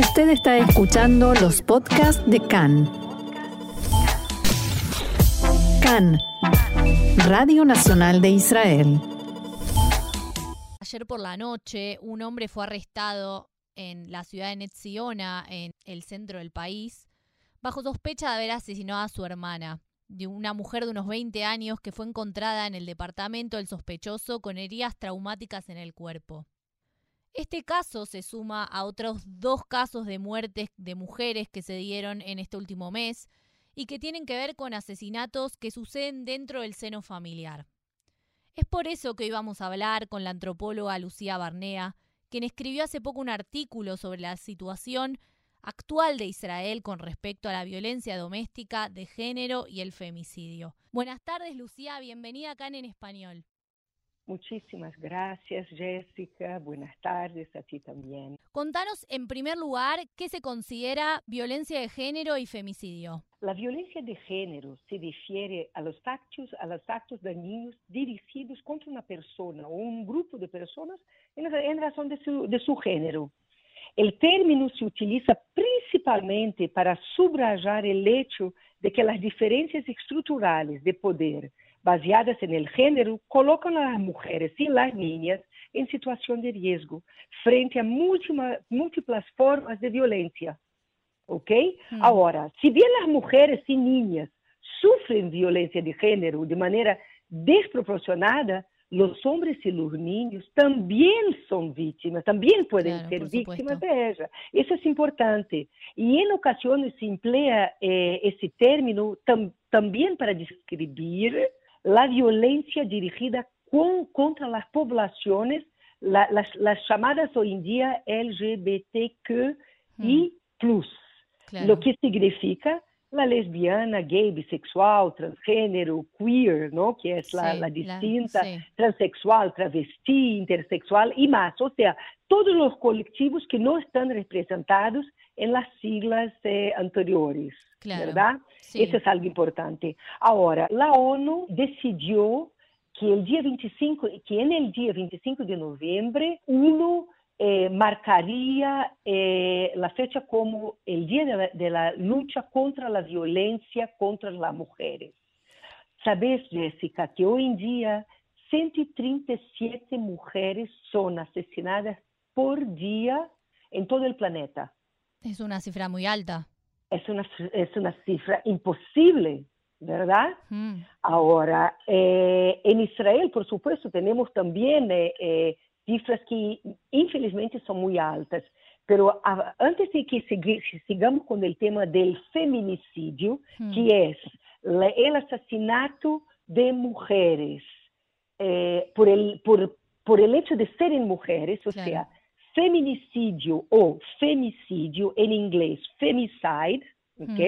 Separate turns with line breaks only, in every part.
Usted está escuchando los podcasts de CAN. CAN, Radio Nacional de Israel.
Ayer por la noche, un hombre fue arrestado en la ciudad de Netziona, en el centro del país, bajo sospecha de haber asesinado a su hermana, de una mujer de unos 20 años que fue encontrada en el departamento del sospechoso con heridas traumáticas en el cuerpo. Este caso se suma a otros dos casos de muertes de mujeres que se dieron en este último mes y que tienen que ver con asesinatos que suceden dentro del seno familiar. Es por eso que hoy vamos a hablar con la antropóloga Lucía Barnea, quien escribió hace poco un artículo sobre la situación actual de Israel con respecto a la violencia doméstica, de género y el femicidio. Buenas tardes, Lucía, bienvenida acá en Español.
Muchísimas gracias, Jessica. Buenas tardes a ti también.
Contanos, en primer lugar, qué se considera violencia de género y femicidio.
La violencia de género se refiere a los actos, a los actos dañinos dirigidos contra una persona o un grupo de personas en, razón de su, de su género. El término se utiliza principalmente para subrayar el hecho de que las diferencias estructurales de poder baseadas en el género colocan a las mujeres y las niñas en situación de riesgo frente a múltiples formas de violencia. ¿Ok? Mm. Ahora, si bien las mujeres y niñas sufren violencia de género de manera desproporcionada, los hombres y los niños también son víctimas, también pueden ser víctimas de ella. Eso es importante. Y en ocasiones se emplea eh, ese término también para describir la violencia dirigida contra las poblaciones, las, llamadas hoy en día LGBTQI+, mm. lo que significa la lesbiana, gay, bisexual, transgénero, queer, ¿no? que es la, distinta, transexual, travesti, intersexual y más. O sea, todos los colectivos que no están representados en las siglas eh, anteriores, ¿verdad? Eso es algo importante. Ahora, la ONU decidió que el día 25, que en el día 25 de noviembre uno eh, marcaría eh, la fecha como el día de la, de la, lucha contra la violencia contra las mujeres. Sabes, Jessica, que hoy en día 137 mujeres son asesinadas por día en todo el planeta.
Es una cifra muy alta.
Es una, es una cifra imposible, ¿verdad? Mm. Ahora, eh, en Israel, por supuesto, tenemos también eh, eh, cifras que infelizmente son muy altas. Pero a, antes de que sigamos con el tema del feminicidio, mm. que es la, el asesinato de mujeres por, el, por, por el hecho de ser mujeres, o claro. sea, feminicidio o femicidio, en inglés femicide, ¿ok?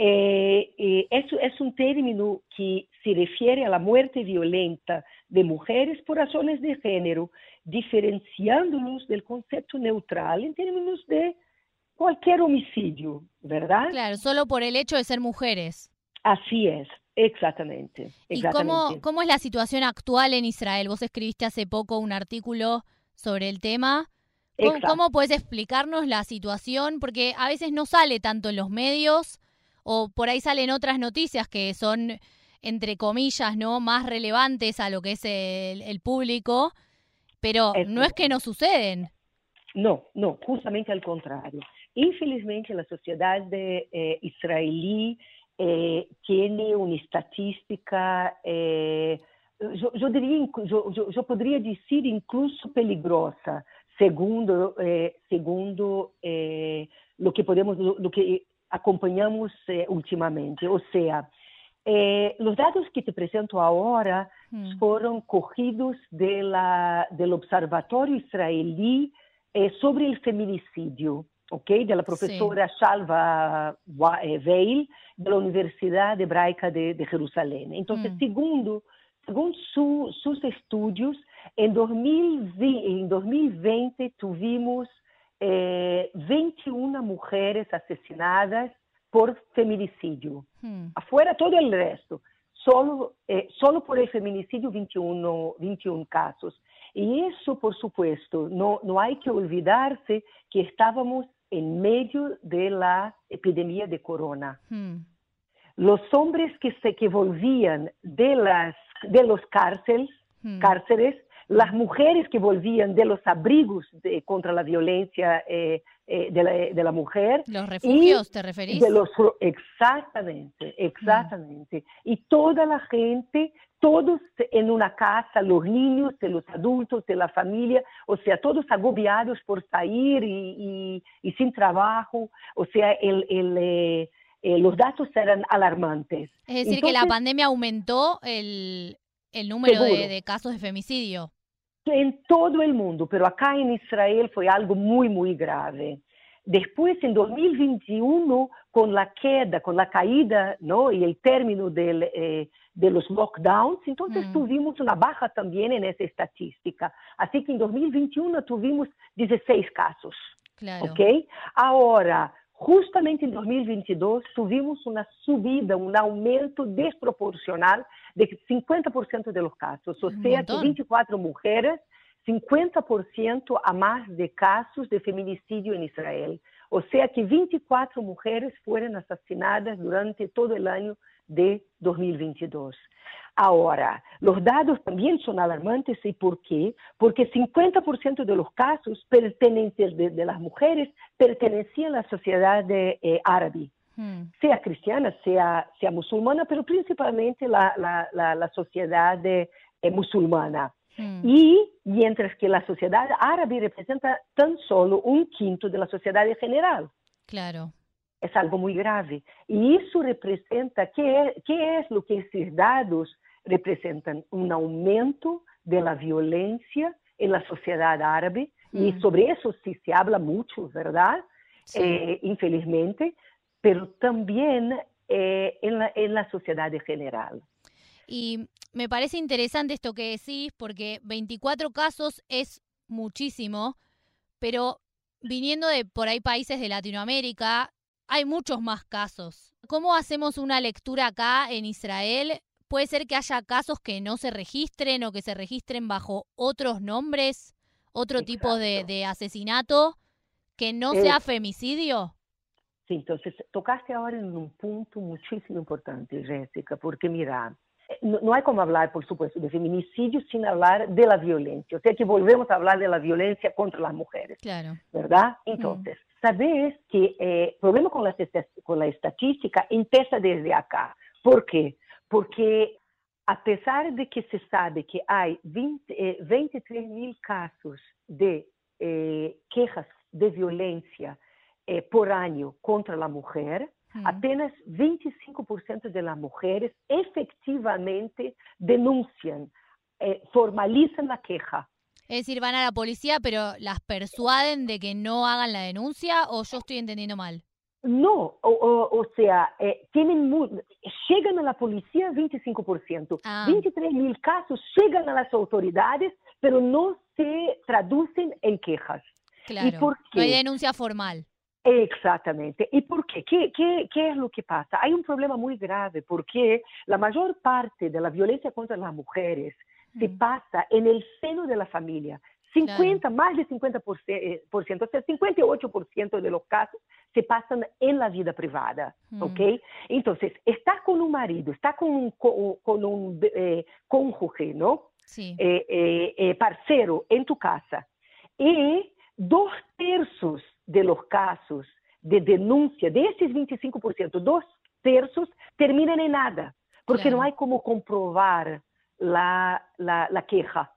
Eh, eh, eso es un término que se refiere a la muerte violenta de mujeres por razones de género, diferenciándonos del concepto neutral en términos de cualquier homicidio, ¿verdad?
Claro, solo por el hecho de ser mujeres.
Así es, exactamente. exactamente.
¿Y cómo es la situación actual en Israel? Vos escribiste hace poco un artículo sobre el tema. ¿Cómo, puedes explicarnos la situación? Porque a veces no sale tanto en los medios o por ahí salen otras noticias que son, entre comillas, no más relevantes a lo que es el, público, pero no es que no suceden.
No, no, justamente al contrario. Infelizmente la sociedad de, eh, israelí eh, tiene una estadística, eh, yo, diría, yo podría decir incluso peligrosa segundo, eh, segundo eh, lo que podemos, lo, que acompanhamos eh, ultimamente. Ou seja, eh, os dados que te apresento agora hmm. foram corridos del Observatório Israelí eh, sobre o feminicídio, ok? Da professora Shalva Veil, da Universidade Hebraica de, de Jerusalém. Então, hmm. segundo, segundo su, seus estudos, Em 2020, em 2020 tuvimos eh, 21 mulheres assassinadas por feminicídio. Hmm. Afuera todo o resto. Solo, eh, solo por el feminicídio 21, 21 casos. E isso, por supuesto, não, não há que olvidar-se que estávamos en medio de la epidemia de corona.
Hmm.
Los hombres que, se, que volvían de, las, de los cárceles,
Hmm.
cárceles, las mujeres que volvían de los abrigos de- contra la violencia eh, eh, de, la, de la mujer,
¿Los refugios te referís?
de los, exactamente, exactamente. Y toda la gente, todos en una casa, los niños, los adultos, de la familia, o sea, todos agobiados por salir y, y- y sin trabajo, o sea, el, el, eh, eh, los datos eran alarmantes.
Es decir, que la pandemia aumentó el, el número de casos de femicidio.
En todo el mundo, pero acá en Israel fue algo muy, muy grave. Después, en 2021, con la queda, con la caída ¿no? y el término del, eh, de los lockdowns, entonces
Mm.
tuvimos una baja también en esa estadística. Así que en 2021 tuvimos 16 casos.
Claro.
¿ok? Ahora, justamente en 2022 tuvimos una subida, un aumento desproporcional de 50% de los casos, o
Un
sea que
montón.
24 mujeres, 50% a más de casos de feminicidio en Israel. O sea que 24 mujeres fueron asesinadas durante todo el año de 2022. Ahora, los datos también son alarmantes. ¿Y por qué? Porque 50% de los casos pertenecientes de, de las mujeres pertenecían a la sociedad de, eh, árabe,
Hmm.
sea cristiana, sea, sea musulmana, pero principalmente la, la, la, la sociedad de, eh, musulmana.
Hmm.
Y mientras que la sociedad árabe representa tan solo un quinto de la sociedad en general
Claro.
es algo muy grave. Y eso representa, ¿qué es, qué es lo que esos datos representan? Un aumento de la violencia en la sociedad árabe. Y
Mm.
sobre eso sí se habla mucho, ¿verdad?
Sí.
Eh, infelizmente, pero también eh, en, la, en la sociedad en general.
Y me parece interesante esto que decís, porque 24 casos es muchísimo, pero viniendo de por ahí países de Latinoamérica, hay muchos más casos. ¿Cómo hacemos una lectura acá en Israel? ¿Puede ser que haya casos que no se registren o que se registren bajo otros nombres, otro tipo de, asesinato que no
Eh,
sea femicidio?
Sí, entonces tocaste ahora en un punto muchísimo importante, Jessica, porque mira, no, no hay como hablar, por supuesto, de feminicidio sin hablar de la violencia. O sea que volvemos a hablar de la violencia contra las mujeres,
Claro.
¿verdad? Entonces, sabes que el problema con la, esta- con la estadística empieza desde acá. ¿Por qué? Porque a pesar de que se sabe que hay 20, eh, 23 mil casos de eh, quejas de violencia eh, por año contra la mujer, Apenas 25% de las mujeres efectivamente denuncian, eh, formalizan la queja.
Es decir, van a la policía, pero las persuaden de que no hagan la denuncia o yo estoy entendiendo mal.
No, o, o- o sea, eh, tienen mu- llegan a la policía 25%.
Ah.
23 mil casos llegan a las autoridades, pero no se traducen en quejas.
Claro.
por
No hay
qué?
denuncia formal.
Exactamente. ¿Y por qué? ¿Qué, qué? qué es lo que pasa? Hay un problema muy grave porque la mayor parte de la violencia contra las mujeres se
Mm.
pasa en el seno de la familia. 50, más de 50%, por cien- por ciento, o sea, 58% de los casos se pasan en la vida privada,
Mm.
¿ok? Entonces, estás con un marido, estás con un, co- con un eh, cónyuge, ¿no?
Sí.
eh, eh, eh, parcero en tu casa. Y dos tercios de los casos de denuncia, de esos 25%, dos tercios terminan en nada, porque
Claro.
no hay como comprobar la, la, la queja.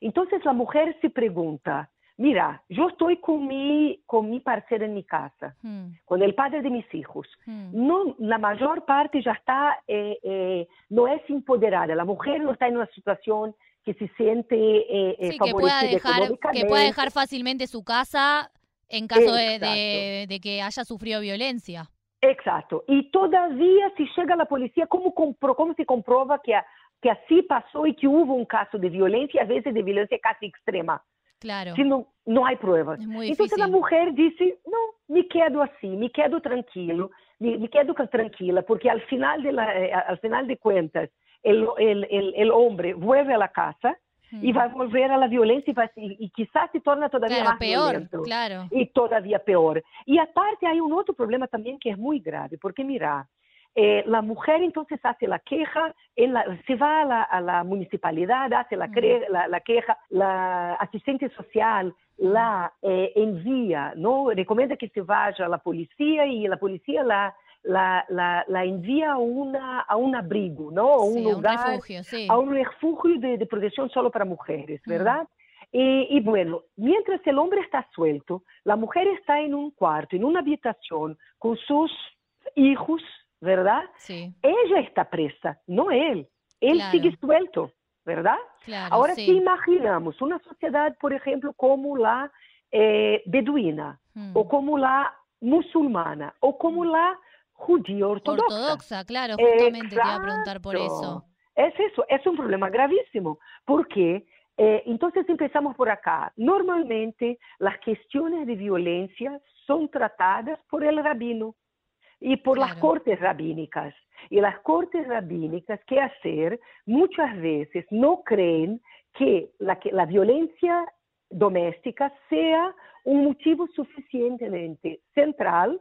Entonces la mujer se pregunta, mira, yo estoy con mi, con mi parcero en mi casa,
Mm,
con el padre de mis hijos.
mm.
No, la mayor parte ya está, eh, eh, no es empoderada. La mujer no está en una situación que se siente eh, eh,
Sí, que pueda, dejar, que pueda dejar fácilmente su casa en caso de, de- de que haya sufrido violencia.
Exacto. Y todavía si llega la policía, ¿cómo, compro- cómo se comprueba que, que así pasó y que hubo un caso de violencia, a veces de violencia casi extrema?
Claro.
Si no, no hay pruebas. Entonces la mujer dice, no, me quedo así, me quedo tranquilo, me, me quedo tranquila, porque al final de, la, eh, al final de cuentas, el, el, el, el hombre vuelve a la casa, y va a volver a la violencia y, va, y, y quizás se torna todavía
Claro,
más
peor,
violento.
claro.
Y todavía peor. Y aparte hay un otro problema también que es muy grave, porque mira, eh, la mujer entonces hace la queja, la- se va a la, a la municipalidad, hace la, cre- la, la queja, la asistente social la eh, envía, ¿no? Recomienda que se vaya a la policía y la policía la, la, la, la envía a, una, a un abrigo, ¿no? A un
Sí, a un
lugar
refugio, sí.
a un refugio de, de protección solo para mujeres,
Mm.
¿verdad? Y, y bueno, mientras el hombre está suelto, la mujer está en un cuarto, en una habitación, con sus hijos, ¿verdad?
Sí,
Ella está presa, no él. Él
Claro.
sigue suelto, ¿verdad?
claro.
Ahora,
sí.
si imaginamos una sociedad, por ejemplo, como la eh, beduina,
Mm.
o como la musulmana, o como la judía ortodoxa.
Ortodoxa, claro, justamente te iba a preguntar por
Exacto.
eso.
Es eso, es un problema gravísimo, porque eh, entonces empezamos por acá. Normalmente las cuestiones de violencia son tratadas por el rabino y por las
Claro.
cortes rabínicas. Y las cortes rabínicas, ¿qué hacer? Muchas veces no creen que la, que la violencia doméstica sea un motivo suficientemente central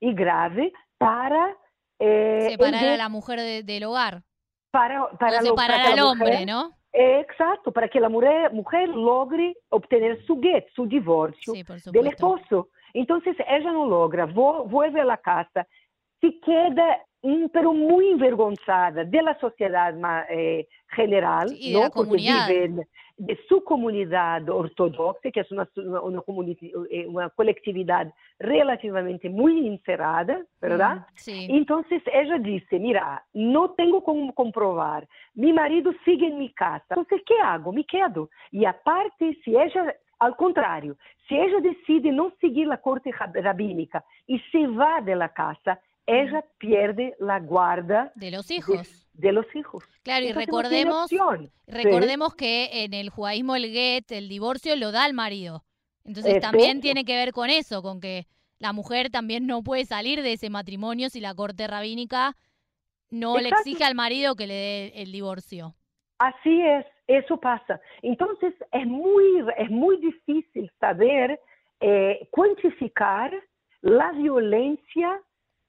y grave para... eh,
Separar a la mujer de- del hogar.
para, para para
separar
que
al hombre,
mujer-
¿no?
Exacto, para que la mujer, mujer logre obtener su get, su divorcio
Sí,
del esposo. Entonces ella no logra, vuelve a la casa, se queda, pero muy envergonzada de la sociedad eh, general,
Sí, y de
¿no?
la
Porque
comunidad.
vive en- de su comunidad ortodoxa, que es una, una, una comuni- eh, una colectividad relativamente muy encerrada, ¿verdad?
Mm, Sí,
Entonces ella dice, mira, no tengo como comprobar, mi marido sigue en mi casa, entonces ¿qué hago? Me quedo. Y aparte, si ella, al contrario, si ella decide no seguir la corte rab- rabínica y se va de la casa, ella pierde la guarda
de los
de, los hijos.
Claro, y
Entonces no tiene
recordemos, recordemos que en el judaísmo el get, el divorcio, lo da el marido. Entonces
Es
también tiene que ver con eso, con que la mujer también no puede salir de ese matrimonio si la corte rabínica no le exige al marido que le dé el divorcio.
Así es, eso pasa. Entonces es muy, es muy difícil saber eh, cuantificar la violencia,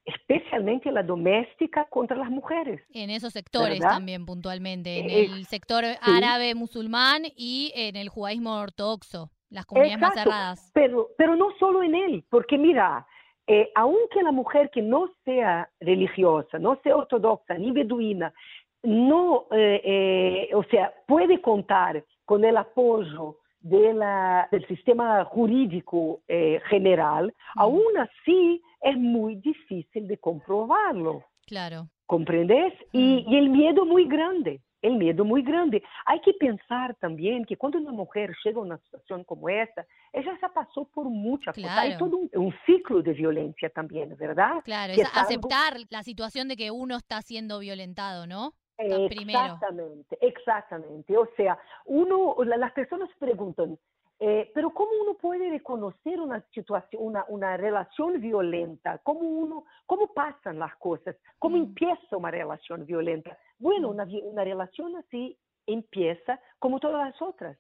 especialmente la doméstica, contra las mujeres.
En esos sectores
¿Verdad?
también puntualmente, en
Eh,
el sector árabe musulmán y en el judaísmo ortodoxo, las comunidades más
Exacto,
cerradas.
Pero, pero no solo en él, porque mira, eh, aunque la mujer que no sea religiosa, no sea ortodoxa ni beduina, no, eh, eh, o sea, puede contar con el apoyo de la- del sistema jurídico eh, general, aún así es muy difícil de comprobarlo.
Claro.
¿Comprendes? Y, y el miedo muy grande, el miedo muy grande. Hay que pensar también que cuando una mujer llega a una situación como esta, ella ya pasó por muchas cosas. Hay todo un, un ciclo de violencia también, ¿verdad?
Claro,
Que
es
algo-
aceptar la situación de que uno está siendo violentado, ¿no? Está primero.
Exactamente, exactamente. O sea, uno, la- las personas preguntan, eh, pero ¿cómo uno puede reconocer una situación, una, una relación violenta? ¿Cómo uno, cómo pasan las cosas? ¿Cómo
Mm.
empieza una relación violenta? Bueno,
Mm.
una, una relación así empieza como todas las otras.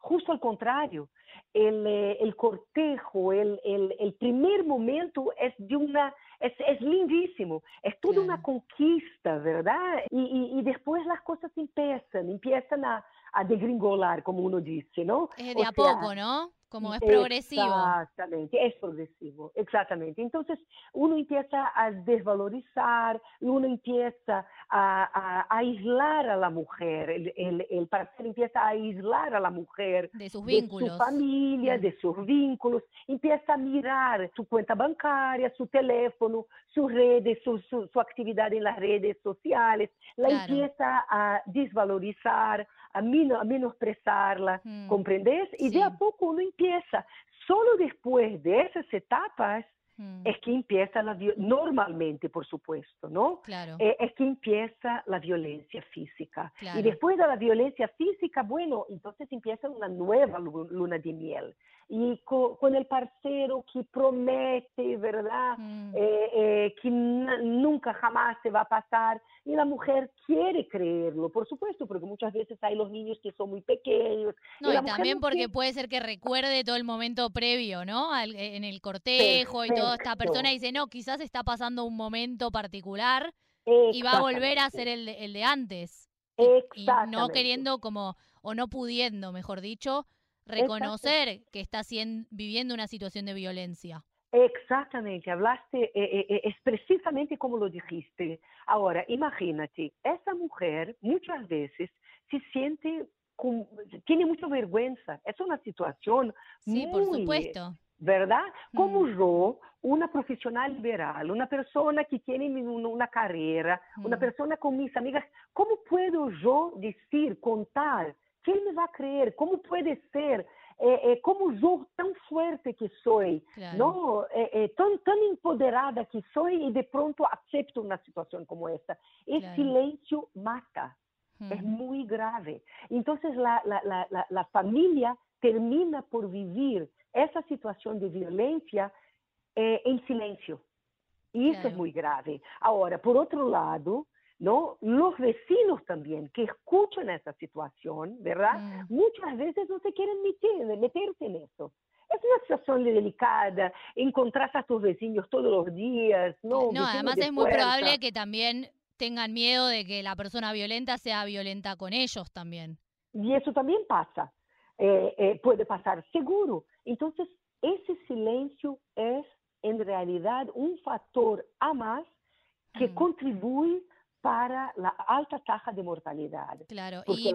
Justo al contrario, el, eh, el cortejo, el, el, el primer momento es de una, es, es lindísimo, es toda una
Claro.
conquista, ¿verdad? Y, y, y después las cosas empiezan, empiezan a, a degringolar, como uno dice, ¿no? O
de a
sea,
poco, ¿no? Como es progresivo.
Exactamente, es progresivo, exactamente. Entonces, uno empieza a desvalorizar, uno empieza a, a- a aislar a la mujer, el, el, el parceiro empieza a aislar a la mujer
De sus
de
vínculos.
su familia,
Mm.
de sus vínculos, empieza a mirar su cuenta bancaria, su teléfono, sus redes, su, su, su actividad en las redes sociales, la
Claro.
empieza a desvalorizar, a, meno- a menosprezarla,
Mm.
¿comprendes? Y de
Sí.
a poco uno empieza. Solo después de esas etapas
Mm,
es que empieza la normalmente, por supuesto, ¿no?
Claro.
Eh, es que empieza la violencia física.
Claro.
Y después de la violencia física, bueno, entonces empieza una nueva lu- luna de miel. Y con, el parcero que promete, ¿verdad? Mm. Eh, eh, que nunca jamás se va a pasar. Y la mujer quiere creerlo, por supuesto, porque muchas veces hay los niños que son muy pequeños.
No, y, también porque puede ser que recuerde todo el momento previo, ¿no? en el cortejo y toda esta persona dice, no, quizás está pasando un momento particular y va a volver a ser el de, el de antes. Y, no queriendo como, o no pudiendo, mejor dicho, reconocer que está viviendo una situación de violencia.
Exactamente, hablaste, eh, eh, eh, es precisamente como lo dijiste. Ahora, imagínate, esa mujer muchas veces se siente, tiene mucha vergüenza. Es una situación
sí, por supuesto.
¿verdad? Como mm. yo, una profesional liberal, una persona que tiene una carrera, una mm. persona con mis amigas, ¿cómo puedo yo decir, contar? ¿Quién me va a creer? ¿Cómo puede ser? Eh, eh, como yo tan fuerte que soy, ¿no? Eh, tan, tan empoderada que soy y de pronto acepto una situación como esta. El silencio mata, es muy grave. Entonces la, la, la, la familia termina por vivir esa situación de violencia eh, en silencio. Y eso es muy grave. Ahora, por otro lado, ¿no? Los vecinos también que escuchan esa situación, ¿verdad? Mm. Muchas veces no se quieren meter, meterse en eso. Es una situación delicada, encontrar a tus vecinos todos los días, ¿no?
No, además es muy probable que también tengan miedo de que la persona violenta sea violenta con ellos también.
Y eso también pasa, eh, eh, puede pasar seguro. Entonces, ese silencio es en realidad un factor a más que contribuye para la alta tasa de mortalidad.
Claro, y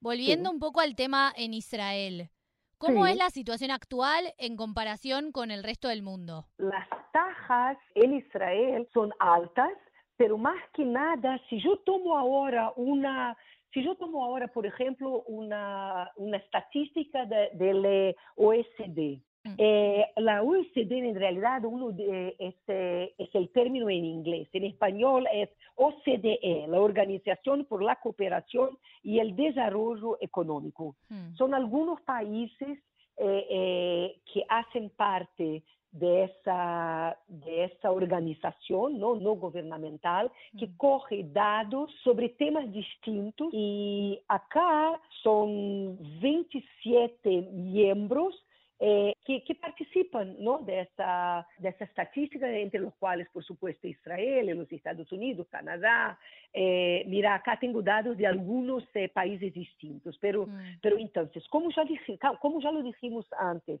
volviendo un poco al tema en Israel, ¿cómo es la situación actual en comparación con el resto del mundo?
Las tasas en Israel son altas, pero más que nada, si yo tomo ahora una si yo tomo ahora, por ejemplo, una, una estadística del de, OECD, mm. Eh, la OECD en realidad uno de, es, eh, es, el término en inglés, en español es OCDE, la Organización por la Cooperación y el Desarrollo Económico. Mm. Son algunos países eh, que hacen parte de esa, de esa organización no, no gubernamental que mm. coge dados sobre temas distintos y acá son 27 miembros eh, que, que, participan ¿no? de, esa, de esa estadística, entre los cuales, por supuesto, Israel, los Estados Unidos, Canadá. Eh, mira, acá tengo datos de algunos eh, países distintos, pero, mm. pero entonces, como ya, como ya lo dijimos antes,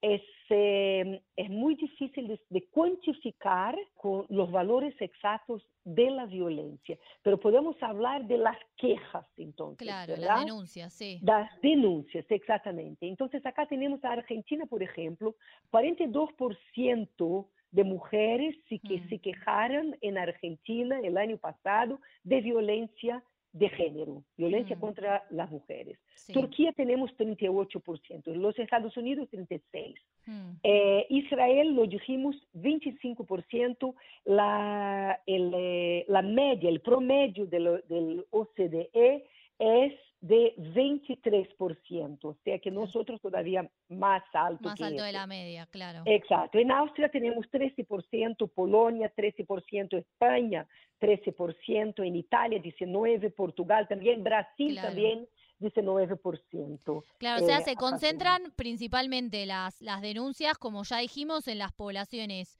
es, eh, es muy difícil de, cuantificar con los valores exactos de la violencia, pero podemos hablar de las quejas entonces.
Claro, las denuncias, sí.
Las denuncias, exactamente. Entonces acá tenemos a Argentina, por ejemplo, 42% de mujeres que mm. se quejaron en Argentina el año pasado de violencia de género, violencia mm. contra las mujeres. Turquía tenemos 38%, los Estados Unidos 36%. Mm. Eh, Israel, lo dijimos, 25%, la, el, eh, la media, el promedio del, del OCDE es de 23%, o sea que nosotros todavía más alto.
Más alto de la media, claro.
Exacto. En Austria tenemos 13%, Polonia 13%, España 13%, en Italia 19%, Portugal también, Brasil también 19%.
Claro, o sea, eh, se concentran principalmente las, las denuncias, como ya dijimos, en las poblaciones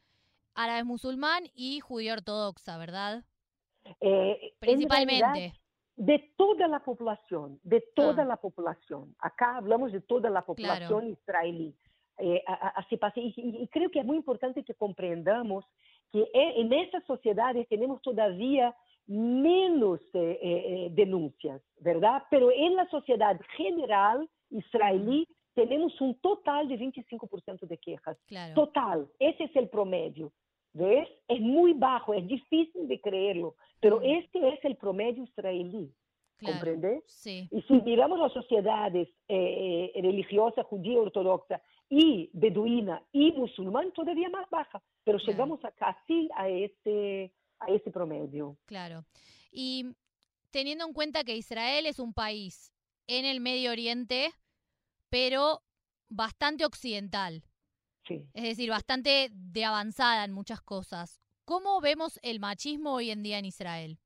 árabe musulmán y judío ortodoxa, ¿verdad?
Eh, principalmente de toda la población, de toda ah. la población. Acá hablamos de toda la población israelí. Eh, así pasa. Y, creo que es muy importante que comprendamos que e, en esas sociedades tenemos todavía menos eh, eh, denuncias, ¿verdad? Pero en la sociedad general israelí tenemos un total de 25% de quejas. Total. Ese es el promedio. ¿Ves? Es muy bajo, es difícil de creerlo, pero este es el promedio israelí. ¿Comprendes?
Sí.
Y si miramos las sociedades eh, eh, religiosas, judía, ortodoxa y beduina y musulmán, todavía más baja, pero llegamos a casi a ese, a ese promedio.
Claro. Y teniendo en cuenta que Israel es un país en el Medio Oriente, pero bastante occidental.
Sí.
Es decir, bastante de avanzada en muchas cosas. ¿Cómo vemos el machismo hoy en día en Israel?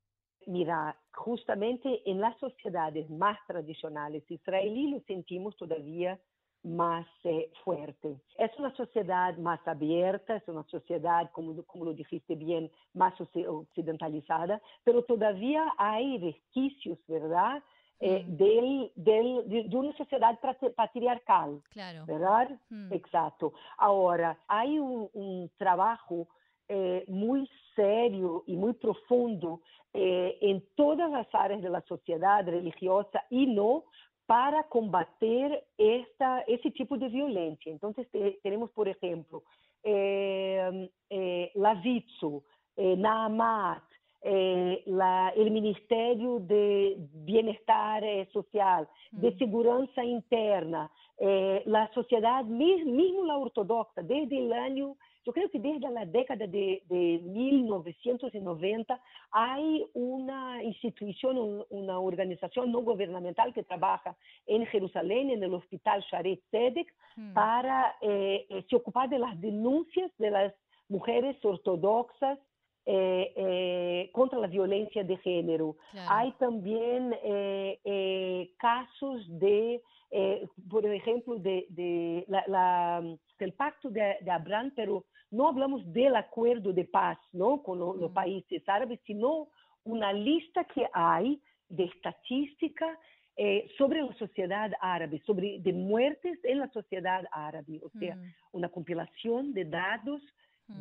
Mira, justamente en las sociedades más tradicionales israelíes lo sentimos todavía más eh, fuerte. Es una sociedad más abierta, es una sociedad, como, como lo dijiste bien, más occidentalizada, pero todavía hay resquicios, ¿verdad? Eh,
Mm.
del, del, de, de una sociedad patri- patriarcal,
Claro.
¿verdad?
Mm.
Exacto. Ahora, hay un, un trabajo eh, muy serio y muy profundo eh, en todas las áreas de la sociedad religiosa y no para combater esta, ese tipo de violencia. Entonces, te- tenemos, por ejemplo, eh, eh, la VITSU, eh, NAAMAT, eh, la- el Ministerio de Bienestar eh, Social, de
Mm.
Segurança Interna, eh, la sociedad, mis- mismo la ortodoxa, desde el año, yo creo que desde la década de, de 1990, hay una institución, un- una organización no gubernamental que trabaja en Jerusalén, en el Hospital Sharet Tzedek,
Mm.
para se ocupar de las denuncias de las mujeres ortodoxas eh, eh, contra la violencia de género.
Claro.
Hay también eh, casos de, por ejemplo, de, de la- la- del pacto de, de Abraham, pero no hablamos del acuerdo de paz ¿no? con lo- los
Mm.
países árabes, sino una lista que hay de estadística eh, sobre la sociedad árabe, sobre de muertes en la sociedad árabe, o sea,
Mm.
una compilación de datos.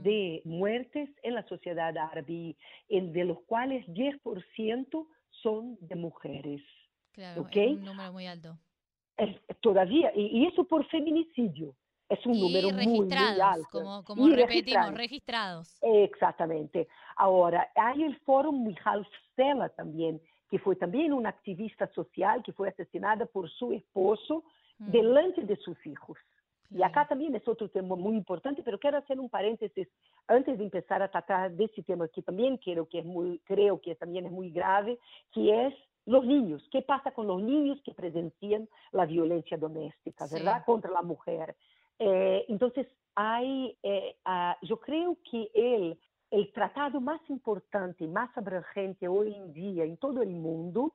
De muertes en la sociedad árabe, en- de los cuales 10% son de mujeres.
Claro, es un número muy alto.
Es- todavía, y, y eso por feminicidio, es un
y
número muy, muy alto.
como, como
Y
repetimos,
registrados.
registrados.
Exactamente. Ahora, hay el foro Michal Stella también, que fue también una activista social que fue asesinada por su esposo
Mm,
delante de sus hijos. Y acá también es otro tema muy importante, pero quiero hacer un paréntesis antes de empezar a tratar de ese tema que también creo que es muy, creo que también es muy grave, que es los niños. ¿Qué pasa con los niños que presencian la violencia doméstica,
Sí.
verdad, contra la mujer? Eh, entonces hay, eh, ah, yo creo que el el tratado más importante, más abrangente hoy en día en todo el mundo,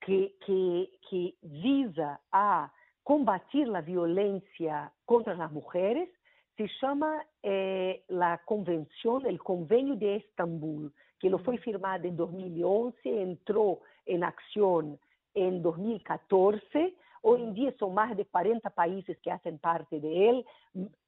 que, que, que visa a combatir la violencia contra las mujeres, se llama eh, la Convención, el Convenio de Estambul, que lo fue firmado en 2011, entró en acción en 2014. Hoy en día son más de 40 países que hacen parte de él.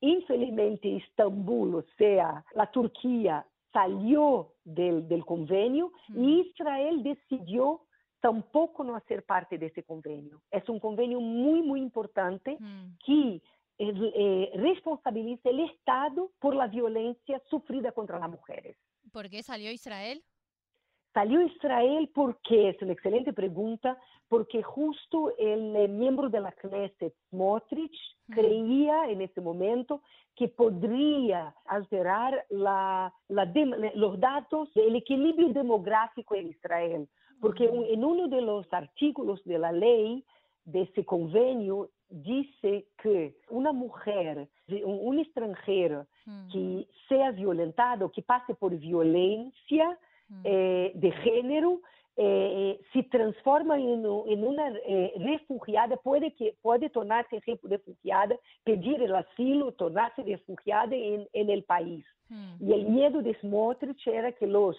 Infelizmente, Estambul, o sea, la Turquía, salió del, del convenio
Mm.
y Israel decidió tampoco no hacer parte de ese convenio. Es un convenio muy, muy importante
Mm,
que eh, responsabiliza el Estado por la violencia sufrida contra las mujeres.
¿Por qué salió Israel?
Salió Israel porque, es una excelente pregunta, porque justo el eh, miembro de la Knesset, Smotrich,
Mm.
creía en ese momento que podría alterar la, la los datos del equilibrio demográfico en Israel, porque
Mm.
un- en uno de los artículos de la ley de ese convenio dice que una mujer, un, extranjero
Mm,
que sea violentado, que pase por violencia,
mm,
eh, de género eh, se transforma en, u- en una eh, refugiada, puede, que, puede tornarse re- refugiada, pedir el asilo, tornarse refugiada en, en el país.
mm,
Y el miedo de Smotrich era que los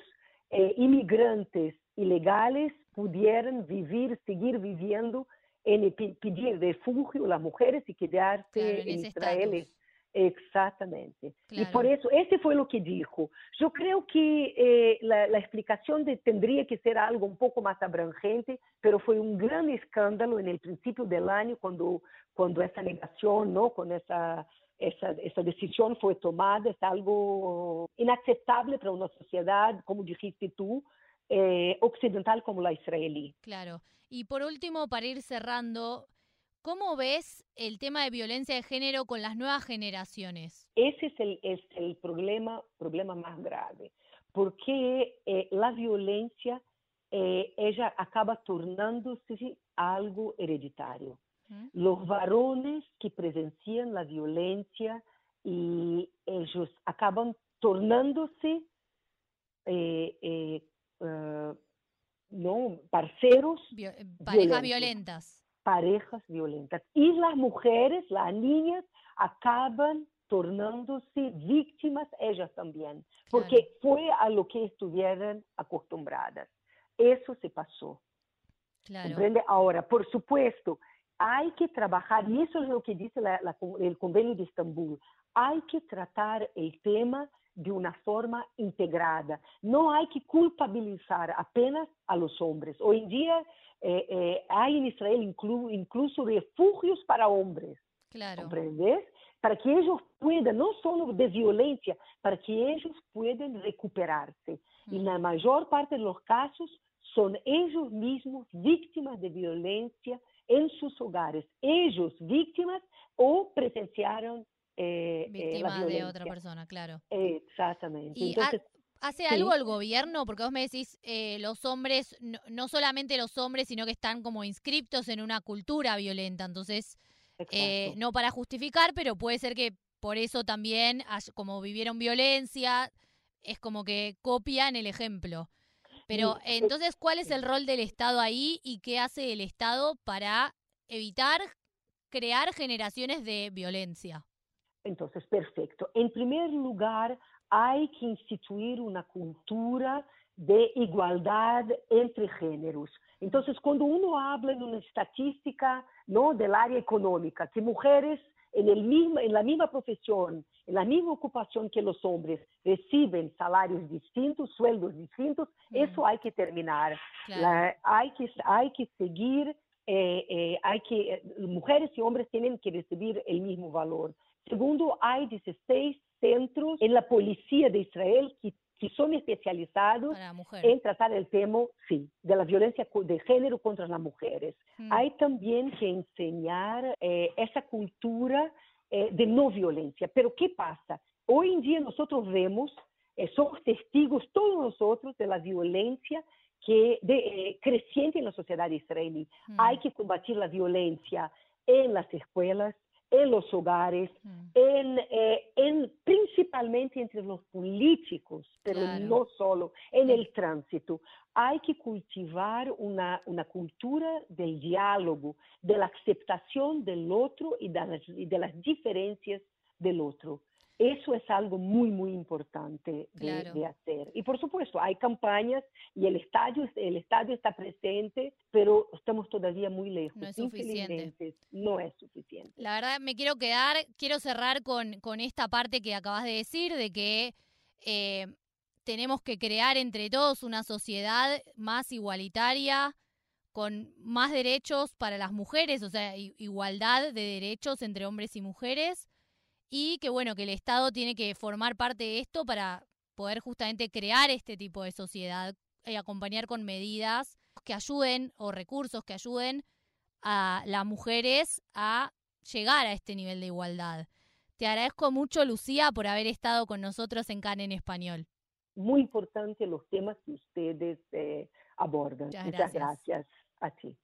eh, inmigrantes ilegales pudieran vivir, seguir viviendo en pedir refugio las mujeres y quedarse
Claro, en
Israel. Exactamente. Y por eso, ese fue lo que dijo. Yo creo que eh, la, la explicación de, tendría que ser algo un poco más abrangente, pero fue un gran escándalo en el principio del año cuando, cuando esa negación, ¿no? Con esa, esa, esa decisión fue tomada, es algo inaceptable para una sociedad, como dijiste tú, eh, occidental como la israelí.
Claro. Y por último, para ir cerrando, ¿cómo ves el tema de violencia de género con las nuevas generaciones?
Ese es el, es el problema, problema más grave, porque eh, la violencia, eh, ella acaba tornándose algo hereditario. Los varones que presencian la violencia y ellos acaban tornándose eh, eh, eh, no parceros
parejas violentas.
parejas violentas. Y las mujeres las niñas acaban tornándose víctimas ellas también porque fue a lo que estuvieran acostumbradas. Eso se pasó.
Claro.
ahora por supuesto hay que trabajar, y eso es lo que dice la, la, el convenio de Estambul, hay que tratar el tema de una forma integrada. No hay que culpabilizar apenas a los hombres. Hoy en día eh, eh, hay en Israel inclu, incluso refugios para hombres.
Claro.
¿Comprendes? Para que ellos puedan, no solo de violencia, para que ellos puedan recuperarse. Y en la mayor parte de los casos son ellos mismos víctimas de violencia en sus hogares. Ellos víctimas o presenciaron eh,
eh la de otra persona, claro.
Exactamente.
¿Y
Entonces,
¿Hace algo el gobierno? Porque vos me decís, eh, los hombres, no, solamente los hombres, sino que están como inscriptos en una cultura violenta. Entonces, eh, no para justificar, pero puede ser que por eso también, como vivieron violencia, es como que copian el ejemplo. Pero entonces, ¿cuál es el rol del Estado ahí y qué hace el Estado para evitar crear generaciones de violencia?
Entonces, perfecto. En primer lugar, hay que instituir una cultura de igualdad entre géneros. Entonces, cuando uno habla en una estadística ¿no? del área económica, que mujeres en, el mismo, en la misma profesión, en la misma ocupación que los hombres, reciben salarios distintos, sueldos distintos, mm. eso hay que terminar.
Claro.
La, hay, que, hay que seguir, eh, eh, hay que, eh, mujeres y hombres tienen que recibir el mismo valor. Segundo, hay 16 centros en la policía de Israel que, que son especializados en tratar el tema sí, de la violencia de género contra las mujeres. Hmm. Hay también que enseñar eh, esa cultura eh, de no violencia. Pero ¿qué pasa? Hoy en día nosotros vemos, eh, somos testigos todos nosotros de la violencia que de, eh, creciente en la sociedad israelí. Hmm. Hay que combatir la violencia en las escuelas, en los hogares, mm. en, eh, en, principalmente entre los políticos, pero
claro.
no solo, en el tránsito. Hay que cultivar una, una cultura del diálogo, de la aceptación del otro y de las, y de las diferencias del otro. Eso es algo muy, muy importante de,
Claro.
de hacer. Y por supuesto, hay campañas y el estadio, el estadio está presente, pero estamos todavía muy lejos.
No es suficiente.
No es suficiente.
La verdad, me quiero quedar, quiero cerrar con, con esta parte que acabas de decir, de que eh, tenemos que crear entre todos una sociedad más igualitaria, con más derechos para las mujeres, o sea, igualdad de derechos entre hombres y mujeres, y que bueno, que el Estado tiene que formar parte de esto para poder justamente crear este tipo de sociedad y acompañar con medidas que ayuden o recursos que ayuden a las mujeres a llegar a este nivel de igualdad. Te agradezco mucho, Lucía, por haber estado con nosotros en CAN en español.
Muy importante los temas que ustedes eh, abordan.
Muchas
Muchas
gracias.
gracias a ti.